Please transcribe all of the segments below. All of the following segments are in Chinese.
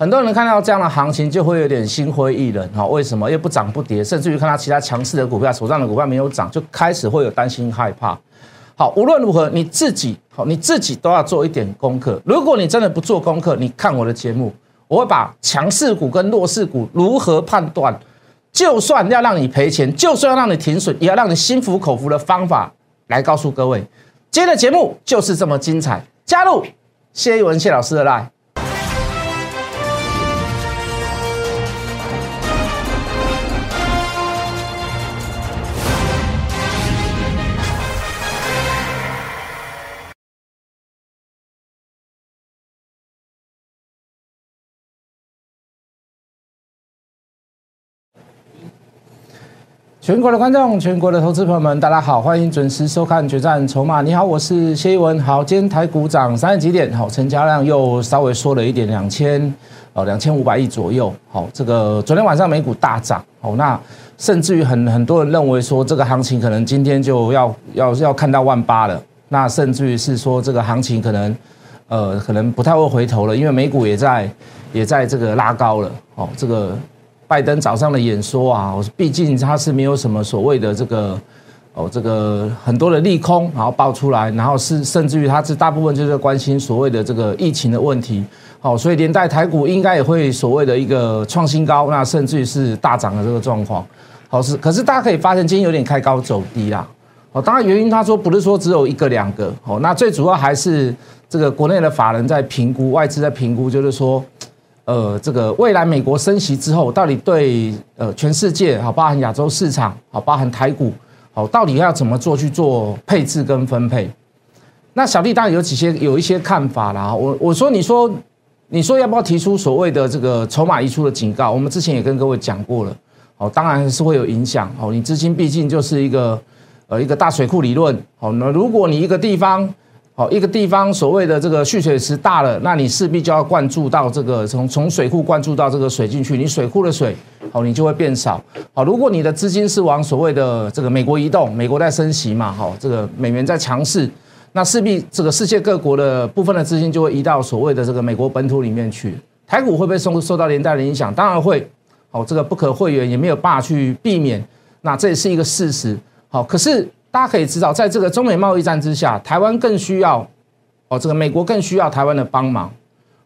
很多人看到这样的行情就会有点心灰意冷，哈，为什么？又不涨不跌，甚至于看到其他强势的股票手上的股票没有涨，就开始会有担心害怕。好，无论如何，你自己好，你自己都要做一点功课。如果你真的不做功课，你看我的节目，我会把强势股跟弱势股如何判断，就算要让你赔钱，就算要让你停损，也要让你心服口服的方法来告诉各位。今天的节目就是这么精彩，加入谢一文谢老师的 line。全国的观众，全国的投资朋友们，大家好，欢迎准时收看《决战筹码》。你好，我是谢一文。好，今天台股涨三十几点，好，成交量又稍微缩了一点，两千哦，两千五百亿左右。好，这个昨天晚上美股大涨，哦，那甚至于很很多人认为说，这个行情可能今天就要要要看到万八了。那甚至于是说，这个行情可能呃，可能不太会回头了，因为美股也在也在这个拉高了。哦，这个。拜登早上的演说啊，我毕竟他是没有什么所谓的这个哦，这个很多的利空，然后爆出来，然后是甚至于他是大部分就是关心所谓的这个疫情的问题，好，所以连带台股应该也会所谓的一个创新高，那甚至于是大涨的这个状况，好是，可是大家可以发现今天有点开高走低啦，哦，当然原因他说不是说只有一个两个，哦，那最主要还是这个国内的法人在评估，外资在评估，就是说。呃，这个未来美国升息之后，到底对呃全世界好，包含亚洲市场好，包含台股好，到底要怎么做去做配置跟分配？那小弟当然有几些有一些看法啦。我我说你说你说要不要提出所谓的这个筹码移出的警告？我们之前也跟各位讲过了，哦，当然是会有影响哦。你资金毕竟就是一个呃一个大水库理论，好，那如果你一个地方。好，一个地方所谓的这个蓄水池大了，那你势必就要灌注到这个从从水库灌注到这个水进去，你水库的水，好，你就会变少。好，如果你的资金是往所谓的这个美国移动，美国在升息嘛，好，这个美元在强势，那势必这个世界各国的部分的资金就会移到所谓的这个美国本土里面去。台股会不会受受到连带的影响？当然会。好，这个不可会员，也没有办法去避免。那这也是一个事实。好，可是。大家可以知道，在这个中美贸易战之下，台湾更需要哦，这个美国更需要台湾的帮忙。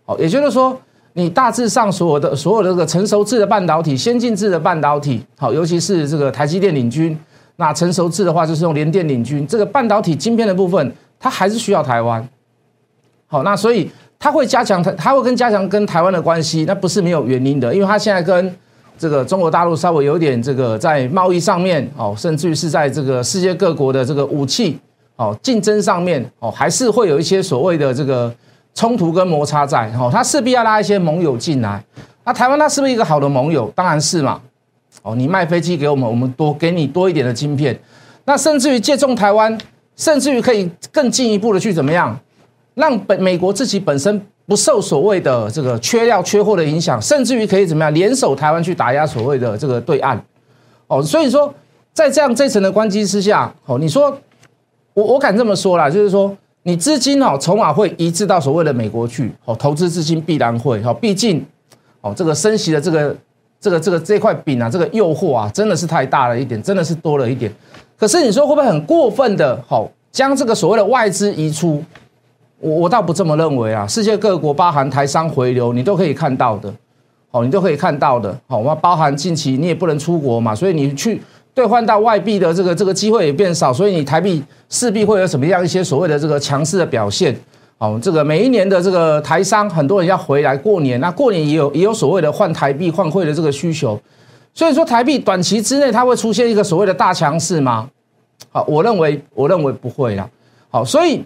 哦，也就是说，你大致上所有的所有的这个成熟制的半导体、先进制的半导体，好，尤其是这个台积电领军，那成熟制的话就是用联电领军。这个半导体晶片的部分，它还是需要台湾。好，那所以它会加强它，它会跟加强跟台湾的关系，那不是没有原因的，因为它现在跟。这个中国大陆稍微有点这个在贸易上面哦，甚至于是在这个世界各国的这个武器哦竞争上面哦，还是会有一些所谓的这个冲突跟摩擦在哦，他势必要拉一些盟友进来。那台湾它是不是一个好的盟友？当然是嘛。哦，你卖飞机给我们，我们多给你多一点的晶片。那甚至于借重台湾，甚至于可以更进一步的去怎么样，让本美国自己本身。不受所谓的这个缺料缺货的影响，甚至于可以怎么样联手台湾去打压所谓的这个对岸，哦，所以说在这样这层的关机之下，哦，你说我我敢这么说啦，就是说你资金哦筹码会移至到所谓的美国去，哦，投资资金必然会，哦，毕竟哦这个升息的这个这个这个这块饼啊，这个诱惑啊，真的是太大了一点，真的是多了一点。可是你说会不会很过分的，好将这个所谓的外资移出？我我倒不这么认为啊，世界各国包含台商回流，你都可以看到的，哦，你都可以看到的，好，那包含近期你也不能出国嘛，所以你去兑换到外币的这个这个机会也变少，所以你台币势必会有什么样一些所谓的这个强势的表现，哦，这个每一年的这个台商很多人要回来过年，那过年也有也有所谓的换台币换汇的这个需求，所以说台币短期之内它会出现一个所谓的大强势吗？好，我认为我认为不会啦，好，所以。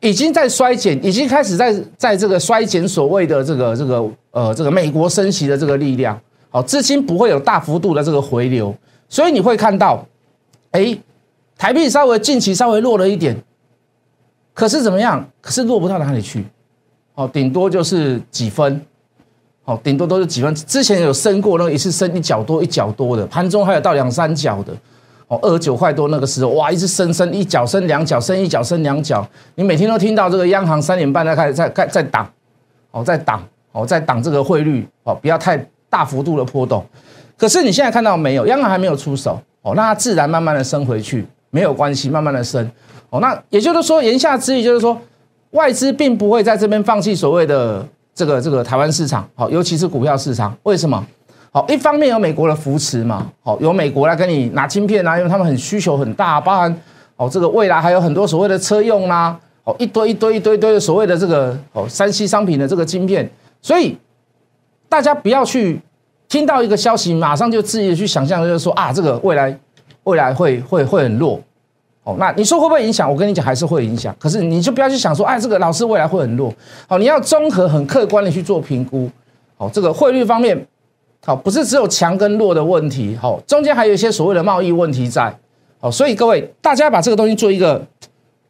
已经在衰减，已经开始在在这个衰减所谓的这个这个呃这个美国升息的这个力量，好，资金不会有大幅度的这个回流，所以你会看到，哎，台币稍微近期稍微弱了一点，可是怎么样？可是弱不到哪里去，哦，顶多就是几分，哦，顶多都是几分。之前有升过那一次升一角多一角多的，盘中还有到两三角的。哦，二十九块多那个时候，哇，一直升升一角升两角升一角升两角，你每天都听到这个央行三点半在开始在在在挡，哦，在挡，哦，在挡这个汇率哦，不要太大幅度的波动。可是你现在看到没有，央行还没有出手哦，那它自然慢慢的升回去，没有关系，慢慢的升哦。那也就是说，言下之意就是说，外资并不会在这边放弃所谓的这个这个台湾市场，好，尤其是股票市场。为什么？好，一方面有美国的扶持嘛，好，有美国来跟你拿晶片啊，因为他们很需求很大，包含哦这个未来还有很多所谓的车用啦，哦一堆一堆一堆堆的所谓的这个哦三 C 商品的这个晶片，所以大家不要去。听到一个消息，马上就自己去想象，就是说啊，这个未来未来会会会很弱哦。那你说会不会影响？我跟你讲，还是会影响。可是你就不要去想说，哎，这个老师未来会很弱。好，你要综合很客观的去做评估。好，这个汇率方面，好，不是只有强跟弱的问题。好，中间还有一些所谓的贸易问题在。好，所以各位大家把这个东西做一个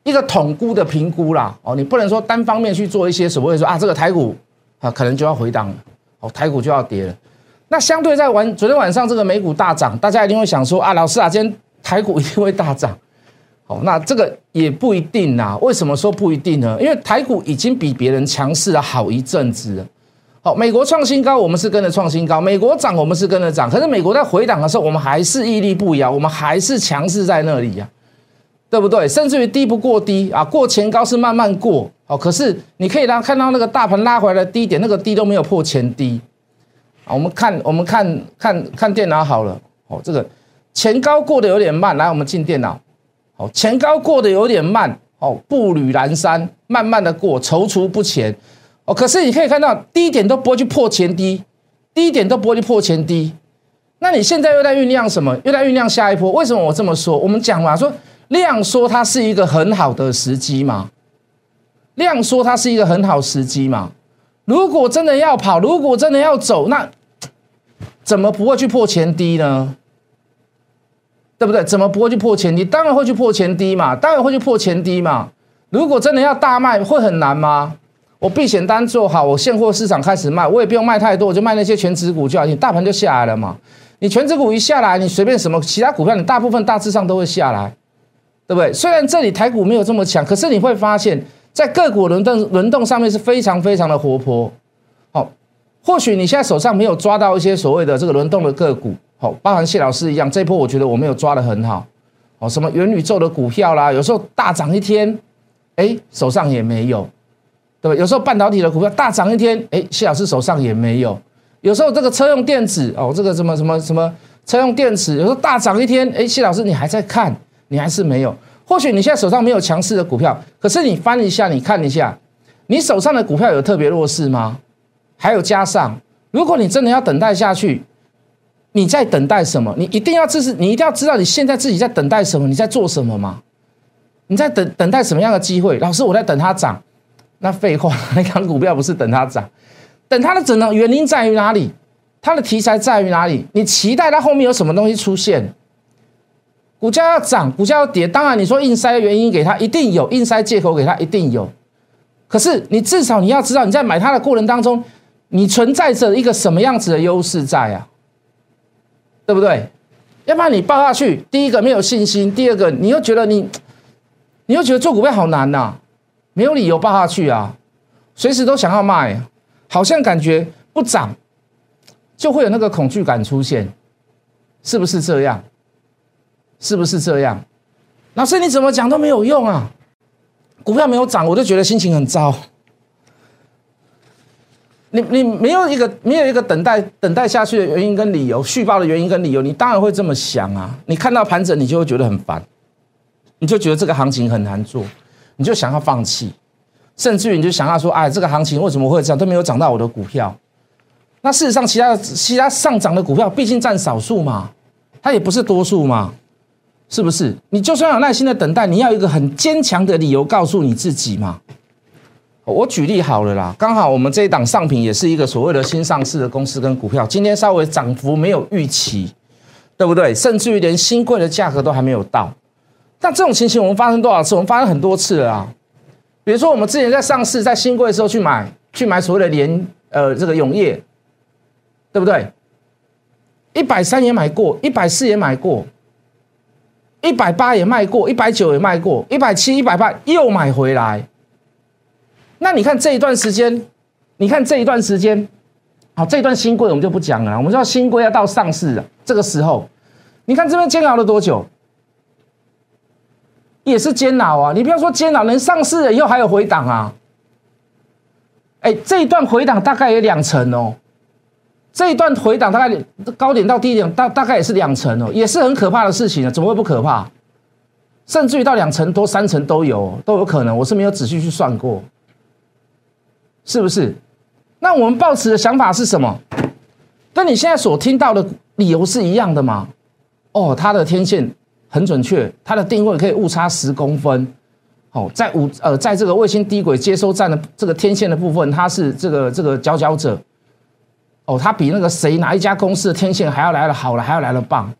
一个统估的评估啦。哦，你不能说单方面去做一些所谓说啊，这个台股啊可能就要回档了，哦，台股就要跌了。那相对在晚昨天晚上这个美股大涨，大家一定会想说啊，老师啊，今天台股一定会大涨。好，那这个也不一定呐。为什么说不一定呢？因为台股已经比别人强势了好一阵子了。好，美国创新高，我们是跟着创新高；美国涨，我们是跟着涨。可是美国在回档的时候，我们还是屹立不摇，我们还是强势在那里呀，对不对？甚至于低不过低啊，过前高是慢慢过。哦，可是你可以让看到那个大盘拉回来的低点，那个低都没有破前低。啊，我们看，我们看看看电脑好了。哦，这个前高过得有点慢，来，我们进电脑。哦，前高过得有点慢，哦，步履蹒跚，慢慢的过，踌躇不前。哦，可是你可以看到低点都不会去破前低，低点都不会去破前低。那你现在又在酝酿什么？又在酝酿下一波？为什么我这么说？我们讲嘛，说量说它是一个很好的时机嘛，量说它是一个很好时机嘛。如果真的要跑，如果真的要走，那怎么不会去破前低呢？对不对？怎么不会去破前低？当然会去破前低嘛，当然会去破前低嘛。如果真的要大卖，会很难吗？我避险单做好，我现货市场开始卖，我也不用卖太多，我就卖那些全值股就好，你大盘就下来了嘛。你全值股一下来，你随便什么其他股票，你大部分大致上都会下来，对不对？虽然这里台股没有这么强，可是你会发现。在个股轮动轮动上面是非常非常的活泼，好，或许你现在手上没有抓到一些所谓的这个轮动的个股，好，包含谢老师一样，这波我觉得我没有抓的很好，哦，什么元宇宙的股票啦，有时候大涨一天，哎，手上也没有，对吧？有时候半导体的股票大涨一天，哎，谢老师手上也没有，有时候这个车用电子哦，这个什么什么什么车用电子，有时候大涨一天，哎，谢老师你还在看，你还是没有。或许你现在手上没有强势的股票，可是你翻一下，你看一下，你手上的股票有特别弱势吗？还有加上，如果你真的要等待下去，你在等待什么？你一定要知识，你一定要知道你现在自己在等待什么，你在做什么吗？你在等等待什么样的机会？老师，我在等它涨。那废话，那看股票不是等它涨，等它的整的原因在于哪里？它的题材在于哪里？你期待它后面有什么东西出现？股价要涨，股价要跌，当然你说硬塞的原因给它一定有，硬塞借口给它一定有。可是你至少你要知道你在买它的过程当中，你存在着一个什么样子的优势在啊？对不对？要不然你报下去，第一个没有信心，第二个你又觉得你，你又觉得做股票好难呐，没有理由抱下去啊，随时都想要卖，好像感觉不涨就会有那个恐惧感出现，是不是这样？是不是这样？老师你怎么讲都没有用啊！股票没有涨，我就觉得心情很糟。你你没有一个没有一个等待等待下去的原因跟理由，续报的原因跟理由，你当然会这么想啊！你看到盘整，你就会觉得很烦，你就觉得这个行情很难做，你就想要放弃，甚至于你就想要说：哎，这个行情为什么会这样？都没有涨到我的股票。那事实上，其他其他上涨的股票毕竟占少数嘛，它也不是多数嘛。是不是？你就算有耐心的等待，你要一个很坚强的理由告诉你自己嘛。我举例好了啦，刚好我们这一档上品也是一个所谓的新上市的公司跟股票，今天稍微涨幅没有预期，对不对？甚至于连新贵的价格都还没有到。那这种情形我们发生多少次？我们发生很多次了啊。比如说我们之前在上市在新贵的时候去买，去买所谓的联呃这个永业，对不对？一百三也买过，一百四也买过。一百八也卖过，一百九也卖过，一百七、一百八又买回来。那你看这一段时间，你看这一段时间，好，这一段新贵我们就不讲了，我们知道新贵要到上市了，这个时候，你看这边煎熬了多久？也是煎熬啊！你不要说煎熬，能上市了以后还有回档啊！哎，这一段回档大概有两成哦，这一段回档大概高点到低点大大概也是两成哦，也是很可怕的事情啊！怎么会不可怕？甚至于到两成多、三成都有都有可能，我是没有仔细去算过，是不是？那我们抱持的想法是什么？跟你现在所听到的理由是一样的吗？哦，它的天线。很准确，它的定位可以误差十公分。哦，在五呃，在这个卫星低轨接收站的这个天线的部分，它是这个这个佼佼者。哦，它比那个谁哪一家公司的天线还要来的好了，还要来的棒。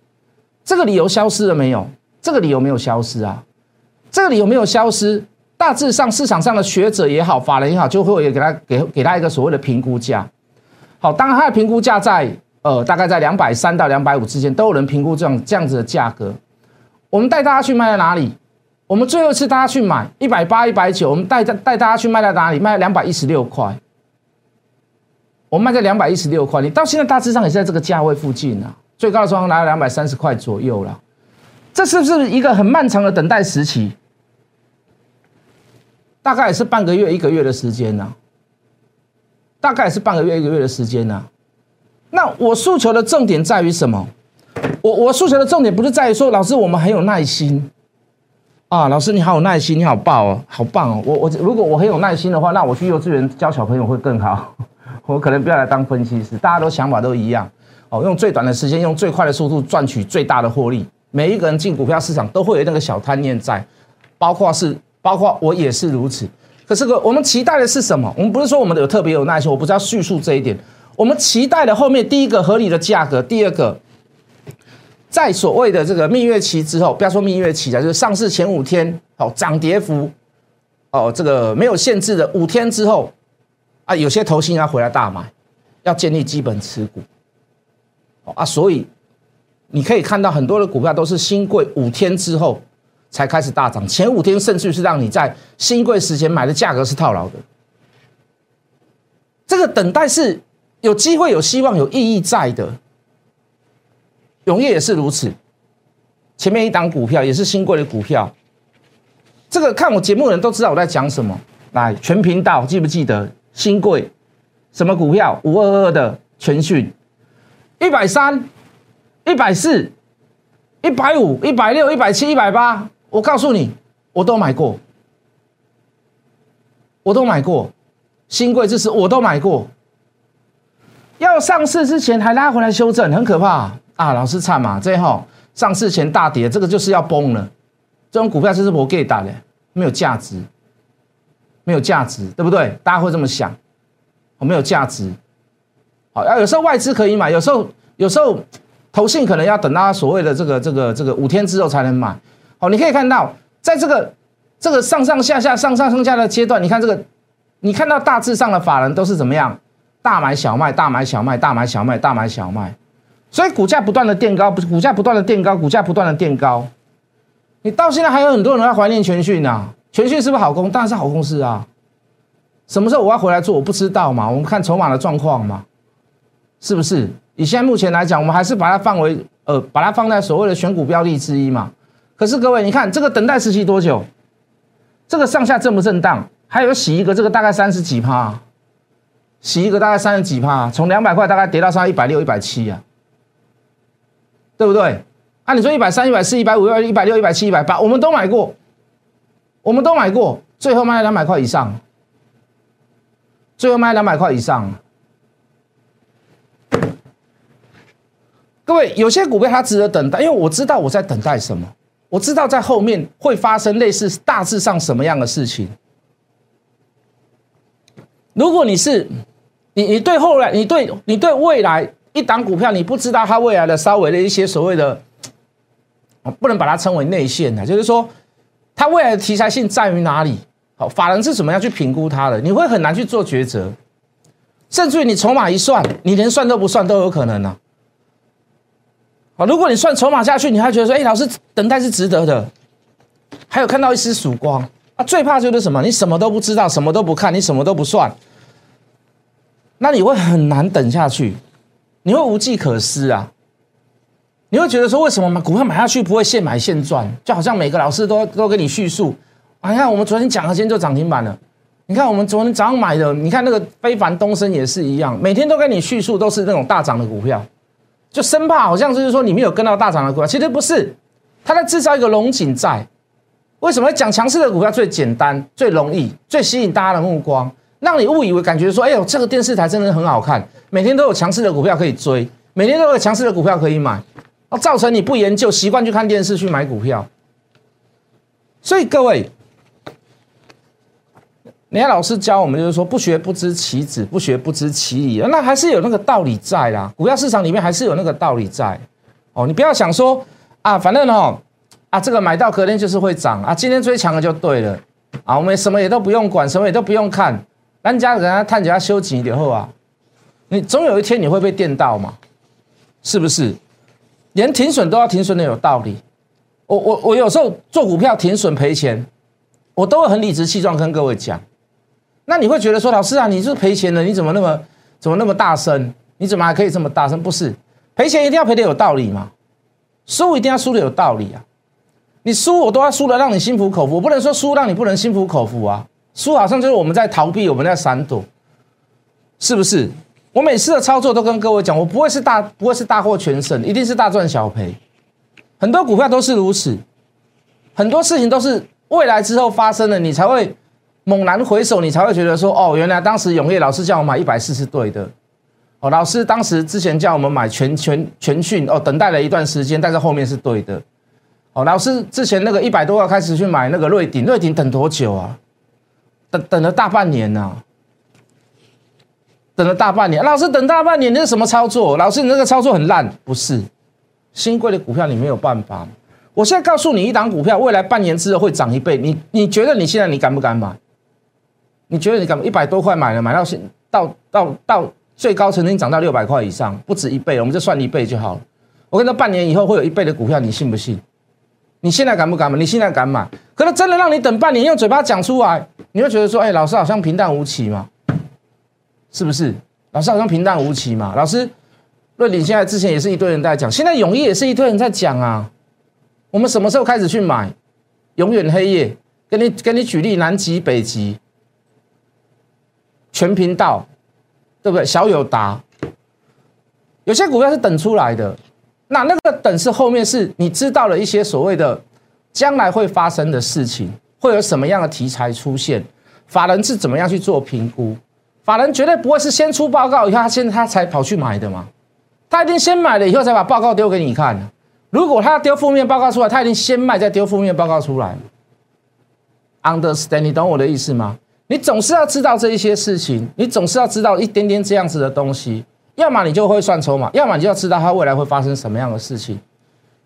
这个理由消失了没有？这个理由没有消失啊。这个理由没有消失。大致上市场上的学者也好，法人也好，就会给他给给他一个所谓的评估价。好，当然它的评估价在呃大概在两百三到两百五之间，都有人评估这样这样子的价格。我们带大家去卖在哪里？我们最后一次大家去买一百八、一百九，我们带带带大家去卖在哪里？卖两百一十六块。我们卖在两百一十六块，你到现在大致上也是在这个价位附近啊。最高的时候拿了两百三十块左右了。这是不是一个很漫长的等待时期？大概也是半个月、一个月的时间呢。大概是半个月、一个月的时间呢。那我诉求的重点在于什么？我我数学的重点不是在于说，老师我们很有耐心啊，老师你好有耐心，你好棒哦，好棒哦。我我如果我很有耐心的话，那我去幼稚园教小朋友会更好。我可能不要来当分析师，大家都想法都一样哦，用最短的时间，用最快的速度赚取最大的获利。每一个人进股票市场都会有那个小贪念在，包括是包括我也是如此。可是个我们期待的是什么？我们不是说我们有特别有耐心，我不是要叙述这一点。我们期待的后面第一个合理的价格，第二个。在所谓的这个蜜月期之后，不要说蜜月期了，就是上市前五天，好涨跌幅，哦，这个没有限制的五天之后，啊，有些投信要回来大买，要建立基本持股，哦啊，所以你可以看到很多的股票都是新贵五天之后才开始大涨，前五天甚至是让你在新贵时前买的价格是套牢的，这个等待是有机会、有希望、有意义在的。永业也是如此，前面一档股票也是新贵的股票，这个看我节目的人都知道我在讲什么。来，全频道记不记得新贵什么股票？五二二的全讯，一百三、一百四、一百五、一百六、一百七、一百八，我告诉你，我都买过，我都买过，新贵这是我都买过，要上市之前还拉回来修正，很可怕。啊老师惨嘛，这后上市前大跌，这个就是要崩了。这种股票就是我给打的，没有价值，没有价值，对不对？大家会这么想，我没有价值。好，要有时候外资可以买，有时候有时候投信可能要等到所谓的这个这个这个五天之后才能买。好，你可以看到，在这个这个上上下下、上上上下的阶段，你看这个，你看到大致上的法人都是怎么样？大买小卖，大买小卖，大买小卖，大买小卖。所以股价不断的垫高，不是股价不断的垫高，股价不断的垫高。你到现在还有很多人在怀念全讯呐，全讯是不是好公？当然是好公司啊。什么时候我要回来做？我不知道嘛。我们看筹码的状况嘛，是不是？以现在目前来讲，我们还是把它放为呃，把它放在所谓的选股标的之一嘛。可是各位，你看这个等待时期多久？这个上下震不震荡？还有洗一个，这个大概三十几趴，洗一个大概三十几趴，从两百块大概跌到上一百六、一百七啊。对不对？按你说一百三、一百四、一百五、一百六、一百七、一百八，我们都买过，我们都买过，最后卖两百块以上，最后卖两百块以上。各位，有些股票它值得等待，因为我知道我在等待什么，我知道在后面会发生类似大致上什么样的事情。如果你是你，你对后来，你对你对未来。一档股票，你不知道它未来的稍微的一些所谓的，不能把它称为内线的，就是说，它未来的题材性在于哪里？好，法人是怎么样去评估它的？你会很难去做抉择，甚至于你筹码一算，你连算都不算都有可能呢。好，如果你算筹码下去，你还觉得说，哎，老师等待是值得的，还有看到一丝曙光啊。最怕就是什么？你什么都不知道，什么都不看，你什么都不算。那你会很难等下去，你会无计可施啊！你会觉得说，为什么股票买下去不会现买现赚？就好像每个老师都都跟你叙述，啊，你看我们昨天讲了，今天就涨停板了。你看我们昨天早上买的，你看那个非凡东升也是一样，每天都跟你叙述都是那种大涨的股票，就生怕好像就是说你没有跟到大涨的股票，其实不是，他在制造一个龙井在。为什么讲强势的股票最简单、最容易、最吸引大家的目光，让你误以为感觉说，哎呦，这个电视台真的很好看，每天都有强势的股票可以追，每天都有强势的股票可以买，而造成你不研究，习惯去看电视去买股票。所以各位。人家老师教我们就是说，不学不知其子，不学不知其理。那还是有那个道理在啦。股票市场里面还是有那个道理在。哦，你不要想说啊，反正哦，啊，这个买到隔天就是会涨啊，今天追强了就对了啊，我们什么也都不用管，什么也都不用看，人家人家探底下修紧点后啊，你总有一天你会被电到嘛？是不是？连停损都要停损的有道理。我我我有时候做股票停损赔钱，我都会很理直气壮跟各位讲。那你会觉得说，老师啊，你是赔钱的，你怎么那么怎么那么大声？你怎么还可以这么大声？不是赔钱一定要赔的有道理嘛？输一定要输的有道理啊！你输我都要输的让你心服口服，我不能说输让你不能心服口服啊！输好像就是我们在逃避，我们在闪躲，是不是？我每次的操作都跟各位讲，我不会是大不会是大获全胜，一定是大赚小赔。很多股票都是如此，很多事情都是未来之后发生了，你才会。猛然回首，你才会觉得说，哦，原来当时永业老师叫我买一百四是对的，哦，老师当时之前叫我们买全全全讯，哦，等待了一段时间，但是后面是对的，哦，老师之前那个一百多万开始去买那个瑞鼎，瑞鼎等多久啊？等了大半年呐，等了大半年，老师等大半年，那是什么操作？老师你那个操作很烂，不是？新贵的股票你没有办法，我现在告诉你，一档股票未来半年之后会涨一倍，你你觉得你现在你敢不敢买？你觉得你敢一百多块买了，买到现到到到最高曾经涨到六百块以上，不止一倍，我们就算一倍就好了。我跟你说，半年以后会有一倍的股票，你信不信？你现在敢不敢买？你现在敢买？可能真的让你等半年，用嘴巴讲出来，你会觉得说，哎，老师好像平淡无奇嘛，是不是？老师好像平淡无奇嘛。老师，论鼎现在之前也是一堆人在讲，现在永义也是一堆人在讲啊。我们什么时候开始去买？永远黑夜，跟你跟你举例，南极北极。全频道，对不对？小友达，有些股票是等出来的，那那个等是后面是你知道了一些所谓的将来会发生的事情，会有什么样的题材出现，法人是怎么样去做评估？法人绝对不会是先出报告以后，他现在他才跑去买的嘛，他一定先买了以后才把报告丢给你看。如果他要丢负面报告出来，他一定先卖再丢负面报告出来。Understand？你懂我的意思吗？你总是要知道这一些事情，你总是要知道一点点这样子的东西，要么你就会算筹码，要么你就要知道它未来会发生什么样的事情。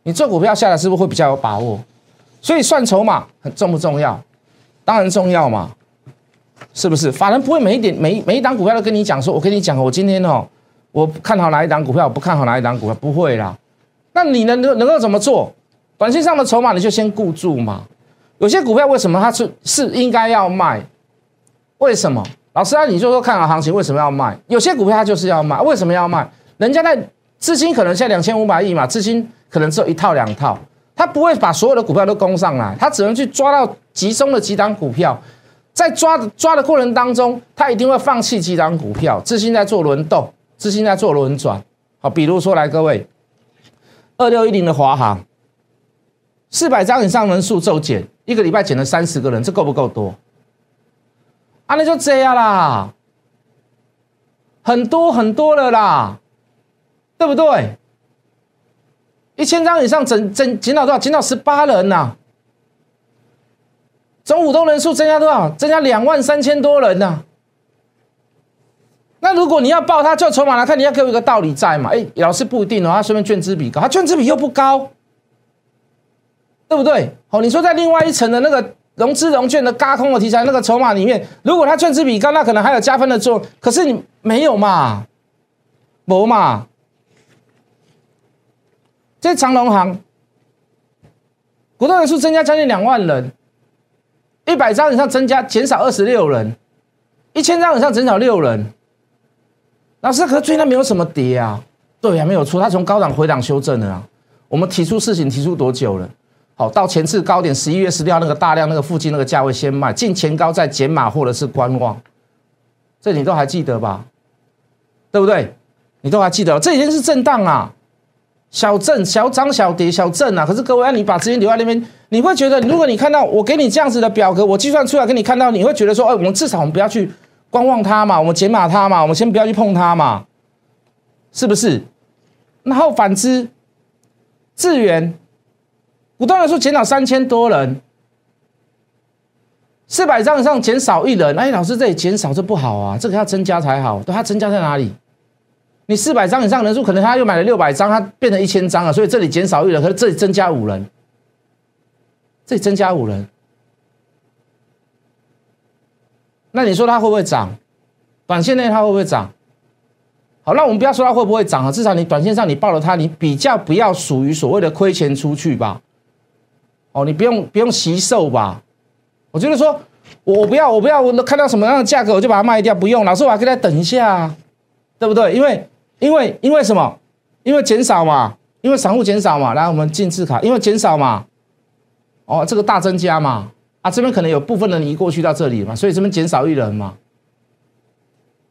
你做股票下来是不是会比较有把握？所以算筹码很重不重要？当然重要嘛，是不是？法人不会每一点每每一档股票都跟你讲说，我跟你讲，我今天哦，我看好哪一档股票，我不看好哪一档股票，不会啦。那你能能能够怎么做？短线上的筹码你就先固住嘛。有些股票为什么它是是应该要卖？为什么？老师啊，你就说看好行情，为什么要卖？有些股票它就是要卖，为什么要卖？人家在资金可能现在两千五百亿嘛，资金可能只有一套两套，他不会把所有的股票都攻上来，他只能去抓到集中的几档股票，在抓抓的过程当中，他一定会放弃几档股票，资金在做轮动，资金在做轮转。好，比如说来各位，二六一零的华航，四百张以上人数骤减，一个礼拜减了三十个人，这够不够多？啊，那就这样啦，很多很多了啦，对不对？一千张以上整整减到多少？减到十八人呐。总股东人数增加多少？增加两万三千多人呐。那如果你要报他，就筹码来看，你要给我一个道理在嘛？哎，老师不一定哦，他顺便券资比高，他券资比又不高，对不对？好，你说在另外一层的那个。融资融券的嘎空的题材，那个筹码里面，如果它券资比高，那可能还有加分的作用。可是你没有嘛，没嘛。这长隆行，股东人数增加将近两万人，一百张以上增加减少二十六人，一千张以上减少六人。老师，可是最近没有什么跌啊？对呀，没有错，它从高档回档修正了啊。我们提出事情提出多久了？好，到前次高点十一月十六那个大量那个附近那个价位先卖，进前高再减码或者是观望，这你都还记得吧？对不对？你都还记得？这已经是震荡啊，小震、小涨、小跌、小震啊。可是各位，你把资金留在那边，你会觉得，如果你看到我给你这样子的表格，我计算出来给你看到，你会觉得说，哎，我们至少我们不要去观望它嘛，我们减码它嘛，我们先不要去碰它嘛，是不是？然后反之，智源股东人数减少三千多人，四百张以上减少一人。哎，老师这里减少这不好啊，这个要增加才好。对，它增加在哪里？你四百张以上人数，可能他又买了六百张，他变成一千张了，所以这里减少一人，可是这里增加五人，这里增加五人，那你说它会不会涨？短线内它会不会涨？好，那我们不要说它会不会涨啊，至少你短线上你报了它，你比较不要属于所谓的亏钱出去吧。哦，你不用不用惜售吧？我觉得说，我不要我不要，我看到什么样的价格我就把它卖掉，不用，老师我还可以再等一下，对不对？因为因为因为什么？因为减少嘛，因为散户减少嘛。来，我们进字卡，因为减少嘛。哦，这个大增加嘛。啊，这边可能有部分人移过去到这里嘛，所以这边减少一人嘛，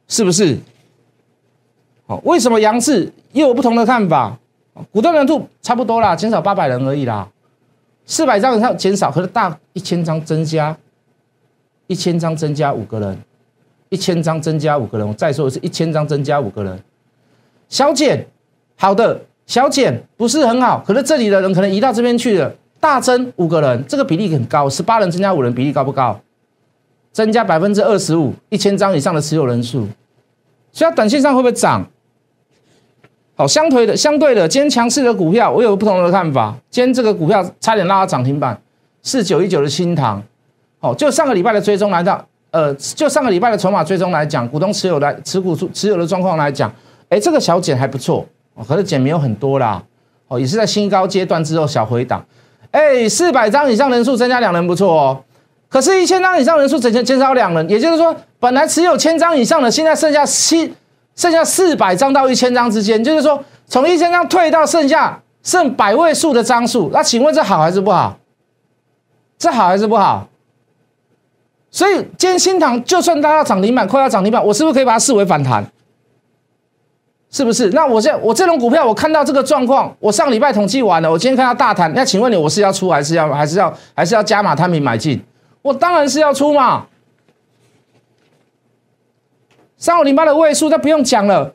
是不是？好，为什么杨志又有不同的看法？股东人数差不多啦，减少八百人而已啦。四百张以上减少，可是大一千张增加，一千张增加五个人，一千张增加五个人。我再说一次，一千张增加五个人。小减，好的，小减不是很好，可是这里的人可能移到这边去了，大增五个人，这个比例很高，十八人增加五人，比例高不高？增加百分之二十五，一千张以上的持有人数，所以短线上会不会涨？好，相对的，相对的，今天强势的股票，我有不同的看法。今天这个股票差点拉到涨停板，四九一九的新塘，好，就上个礼拜的追踪来到，呃，就上个礼拜的筹码追踪来讲，股东持有的持股持有的状况来讲。哎，这个小减还不错，可是减没有很多啦，哦，也是在新高阶段之后小回档。哎，四百张以上人数增加两人不错哦，可是，一千张以上人数减减减少两人，也就是说，本来持有千张以上的，现在剩下七，剩下四百张到一千张之间，就是说，从一千张退到剩下剩百位数的张数，那请问这好还是不好？这好还是不好？所以，今天新塘就算它要涨停板，快要涨停板，我是不是可以把它视为反弹？是不是？那我这我这种股票，我看到这个状况，我上礼拜统计完了，我今天看到大谈，那请问你，我是要出还是要还是要还是要加码摊平买进？我当然是要出嘛。三五零八的位数，那不用讲了，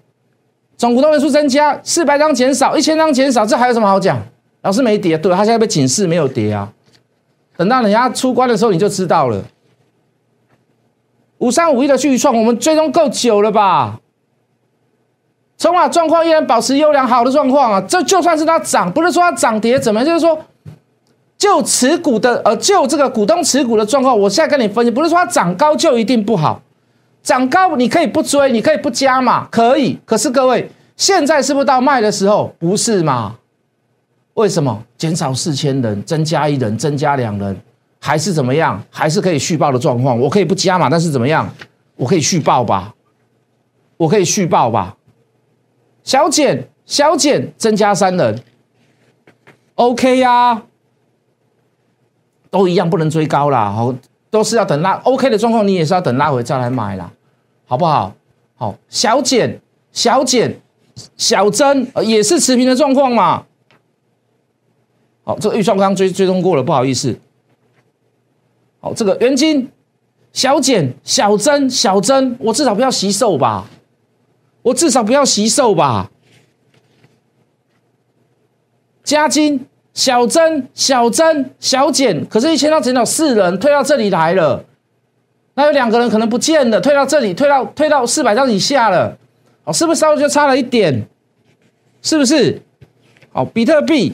总股东人数增加，四百张减少，一千张减少，这还有什么好讲？老师没跌，对，他现在被警示没有跌啊。等到人家出关的时候，你就知道了。五三五一的续创，我们追踪够久了吧？筹码状况依然保持优良好的状况啊，这就算是它涨，不是说它涨跌怎么样，就是说就持股的呃，就这个股东持股的状况，我现在跟你分析，不是说它涨高就一定不好，涨高你可以不追，你可以不加嘛，可以。可是各位，现在是不是到卖的时候？不是嘛？为什么？减少四千人，增加一人，增加两人，还是怎么样？还是可以续报的状况，我可以不加嘛？但是怎么样？我可以续报吧？我可以续报吧？小减小减增加三人，OK 呀，都一样不能追高啦，好，都是要等拉 OK 的状况，你也是要等拉回再来买啦，好不好？好，小减小减小增也是持平的状况嘛。好，这个预算刚追追踪过了，不好意思。好，这个原金小减小增小增，我至少不要吸售吧。我至少不要惜售吧，加金小增小增小减，可是一千张减到四人，退到这里来了，那有两个人可能不见了，退到这里，退到退到四百张以下了，哦，是不是稍微就差了一点？是不是？哦，比特币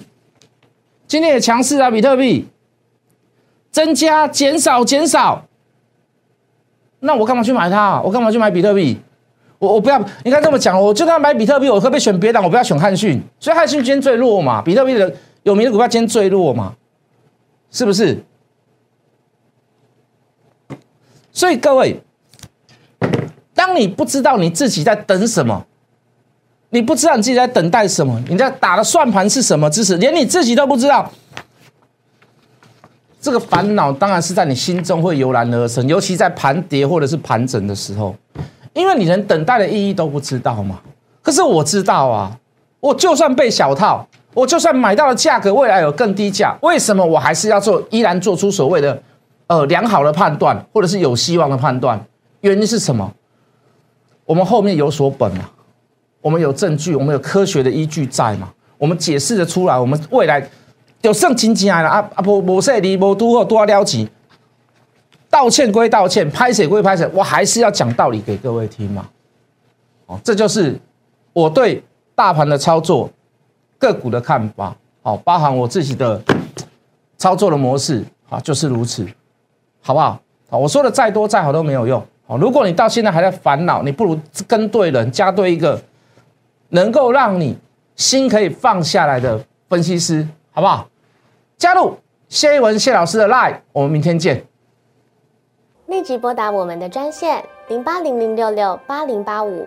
今天也强势啊，比特币增加减少减少，那我干嘛去买它？我干嘛去买比特币？我我不要，你看这么讲，我就算买比特币，我可不可以选别的？我不要选汉讯，所以汉讯今天最弱嘛，比特币的有名的股票今天最弱嘛，是不是？所以各位，当你不知道你自己在等什么，你不知道你自己在等待什么，你在打的算盘是什么知识，连你自己都不知道。这个烦恼当然是在你心中会油然而生，尤其在盘跌或者是盘整的时候，因为你连等待的意义都不知道嘛。可是我知道啊，我就算被小套，我就算买到了价格未来有更低价，为什么我还是要做？依然做出所谓的呃良好的判断，或者是有希望的判断？原因是什么？我们后面有所本嘛，我们有证据，我们有科学的依据在嘛，我们解释的出来，我们未来。有剩金进来了啊啊不不说你不都好多了解，道歉归道歉，拍谁归拍谁，我还是要讲道理给各位听嘛。哦，这就是我对大盘的操作、个股的看法。哦，包含我自己的操作的模式啊，就是如此，好不好？啊，我说的再多再好都没有用。哦，如果你到现在还在烦恼，你不如跟对人，加对一个能够让你心可以放下来的分析师。好不好？加入谢一文谢老师的 Line，我们明天见。立即拨打我们的专线零八零零六六八零八五